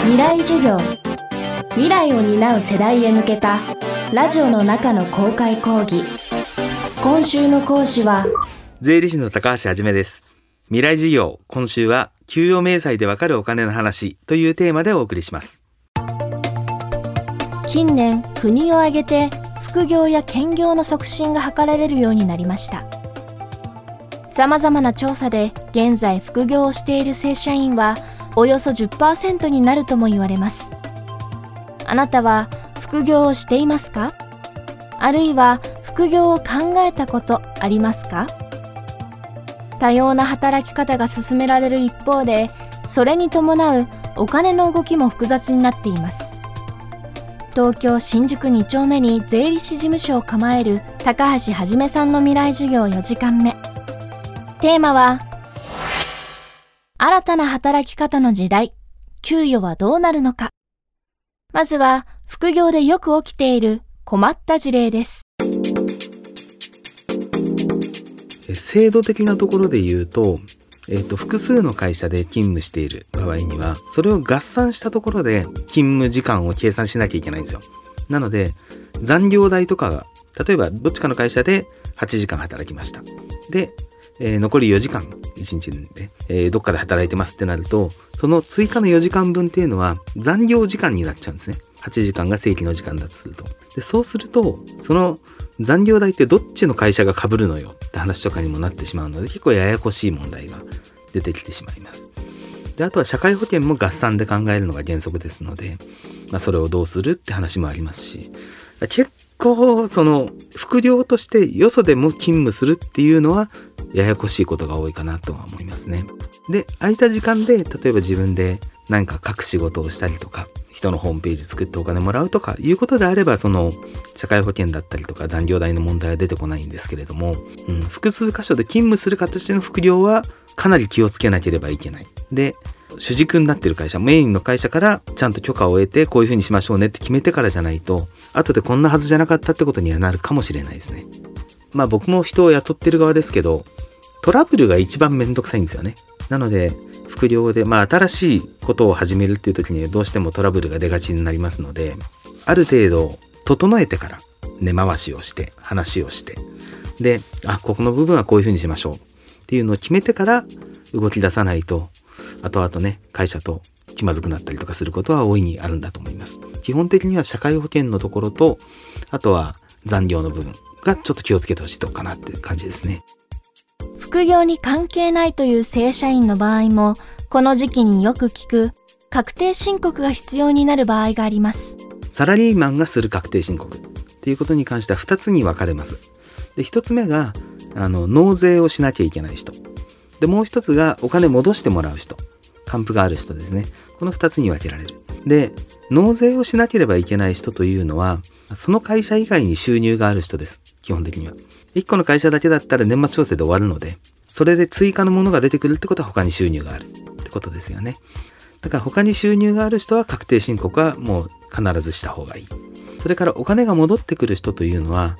未来授業。未来を担う世代へ向けたラジオの中の公開講義。今週の講師は税理士の高橋はじめです。未来授業今週は給与明細でわかるお金の話というテーマでお送りします。近年国を挙げて副業や兼業の促進が図られるようになりました。さまざまな調査で現在副業をしている正社員はおよそ10%になるとも言われます。あなたは副業をしていますか？あるいは副業を考えたことありますか？多様な働き方が進められる一方でそれに伴うお金の動きも複雑になっています。東京新宿2丁目に税理士事務所を構える高橋はじめさんの未来授業4時間目。テーマは新たな働き方の時代給与はどうなるのかまずは副業でよく起きている困った事例です制度的なところで言うと、えっ、と、複数の会社で勤務している場合には、それを合算したところで勤務時間を計算しなきゃいけないんですよ。なので、残業代とかが、例えばどっちかの会社で8時間働きました。で、えー、残り4時間、1日で、えー、どっかで働いてますってなると、その追加の4時間分っていうのは残業時間になっちゃうんですね。8時間が正規の時間だとすると。で、そうすると、その残業代ってどっちの会社が被るのよ？って話とかにもなってしまうので、結構ややこしい問題が出てきてしまいます。で、あとは社会保険も合算で考えるのが原則ですので、まあ、それをどうするって話もありますし、結構、その、副業としてよそでも勤務するっていうのは、ややこしいことが多いかなとは思いますね。で、空いた時間で、例えば自分で何か書く仕事をしたりとか、人のホームページ作ってお金もらうとかいうことであれば、その、社会保険だったりとか残業代の問題は出てこないんですけれども、うん、複数箇所で勤務する形の副業はかなり気をつけなければいけない。で、主軸になってる会社、メインの会社からちゃんと許可を得て、こういうふうにしましょうねって決めてからじゃないと、後でこんなはずじゃなかったってことにはなるかもしれないですね。まあ僕も人を雇ってる側ですけど、トラブルが一番めんどくさいんですよね。なので、副業で、まあ新しいことを始めるっていう時にどうしてもトラブルが出がちになりますので、ある程度整えてから根回しをして、話をして、で、あ、ここの部分はこういうふうにしましょうっていうのを決めてから動き出さないと、後々ね、会社と気まずくなったりとかすることは大いにあるんだと思います。基本的には社会保険のところと、あとは残業の部分がちょっと気をつけてほしいとかなっていう感じですね。副業に関係ないという正社員の場合も、この時期によく聞く確定申告が必要になる場合があります。サラリーマンがする確定申告っていうことに関しては2つに分かれます。で、1つ目が、あの、納税をしなきゃいけない人。で、もう1つがお金戻してもらう人。還付がある人ですね。この2つに分けられる。で、納税をしなければいけない人というのは、その会社以外に収入がある人です。基本的には。1個の会社だけだったら年末調整で終わるので、それで追加のものが出てくるってことは他に収入があるってことですよね。だから他に収入がある人は確定申告はもう必ずした方がいい。それからお金が戻ってくる人というのは、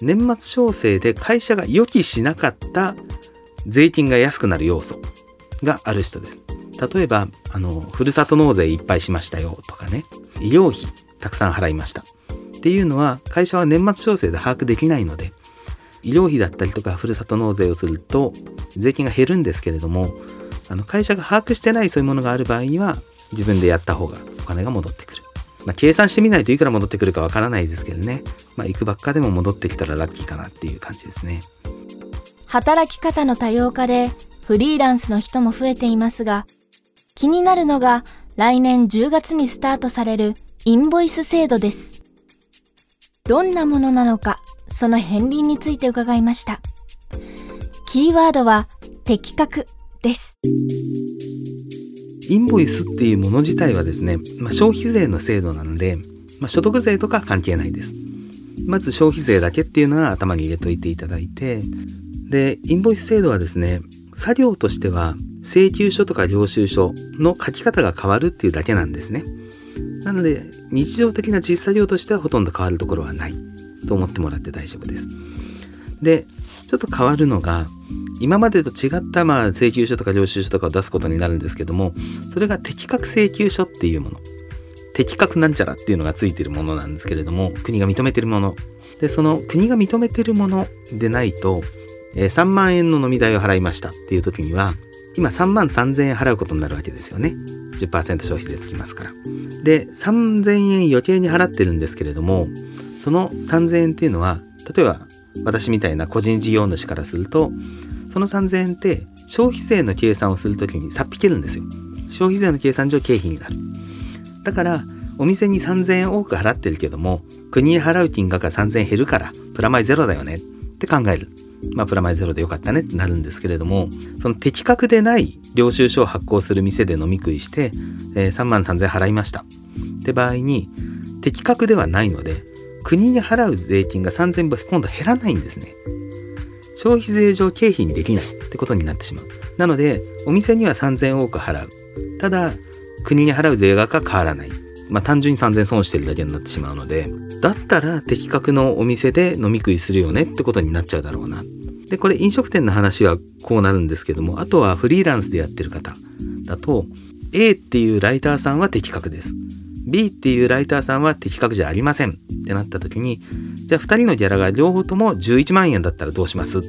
年末調整で会社が予期しなかった税金が安くなる要素がある人です。例えば、あの、ふるさと納税いっぱいしましたよとかね、医療費たくさん払いました。っていうのは会社は年末調整で把握できないので、医療費だったりとかふるさと納税をすると税金が減るんですけれども、あの会社が把握してないそういうものがある場合には自分でやった方がお金が戻ってくる。まあ、計算してみないといくら戻ってくるかわからないですけどね。まあ、行くばっかでも戻ってきたらラッキーかなっていう感じですね。働き方の多様化でフリーランスの人も増えていますが、気になるのが来年10月にスタートされるインボイス制度です。どんなものなのか、その片鱗について伺いました。キーワードは的確です。インボイスっていうもの自体はですね、まあ、消費税の制度なので、まあ、所得税とか関係ないです。まず消費税だけっていうのは頭に入れといていただいて、で、インボイス制度はですね、作業としては請求書とか領収書の書き方が変わるっていうだけなんですね。なので、日常的な実作業としてはほとんど変わるところはない。と思ってもらって大丈夫です。で、ちょっと変わるのが今までと違ったまあ請求書とか領収書とかを出すことになるんですけどもそれが適格請求書っていうもの。適格なんちゃらっていうのがついてるものなんですけれども国が認めてるもの。でその国が認めてるものでないと、えー、3万円の飲み代を払いましたっていう時には今3万3000円払うことになるわけですよね。10%消費税つきますからで3000円余計に払ってるんですけれどもその3000円っていうのは例えば私みたいな個人事業主からするとその3000円って消費税の計算をするときにさっ引けるんですよ。消費税の計算上経費になる。だからお店に3000円多く払ってるけども国に払う金額が3000円減るからプラマイゼロだよねって考える。まあプラマイゼロでよかったねってなるんですけれどもその適格でない領収書を発行する店で飲み食いして、えー、3万3000円払いましたって場合に適格ではないので国に払う税金が3000分今度減らないんですね。消費税上経費にできないってことになってしまう。なので、お店には3000多く払う。ただ、国に払う税額は変わらない。まあ単純に3000損してるだけになってしまうので、だったら的確のお店で飲み食いするよねってことになっちゃうだろうな。で、これ飲食店の話はこうなるんですけども、あとはフリーランスでやってる方だと、A っていうライターさんは的確です。B っていうライターさんは的確じゃありませんってなった時に、じゃあ2人のギャラが両方とも11万円だったらどうします？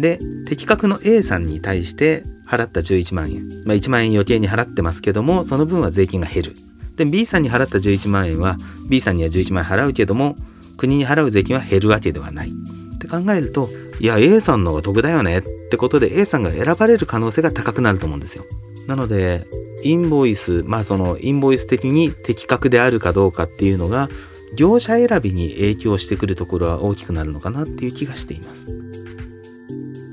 で、的確の A さんに対して払った11万円。まあ1万円余計に払ってますけども、その分は税金が減る。で、B さんに払った11万円は、B さんには11万円払うけども、国に払う税金は減るわけではない。って考えると、いや、A さんの方が得だよねってことで A さんが選ばれる可能性が高くなると思うんですよ。なので、インボイス、まあそのインボイス的に適格であるかどうかっていうのが、業者選びに影響してくるところは大きくなるのかなっていう気がしています。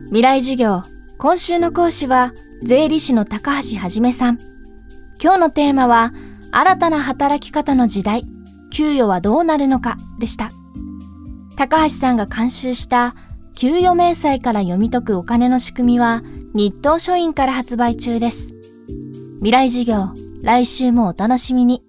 未来授業、今週の講師は税理士の高橋はじめさん。今日のテーマは、新たな働き方の時代、給与はどうなるのかでした。高橋さんが監修した給与明細から読み解くお金の仕組みは日東書院から発売中です。未来事業、来週もお楽しみに。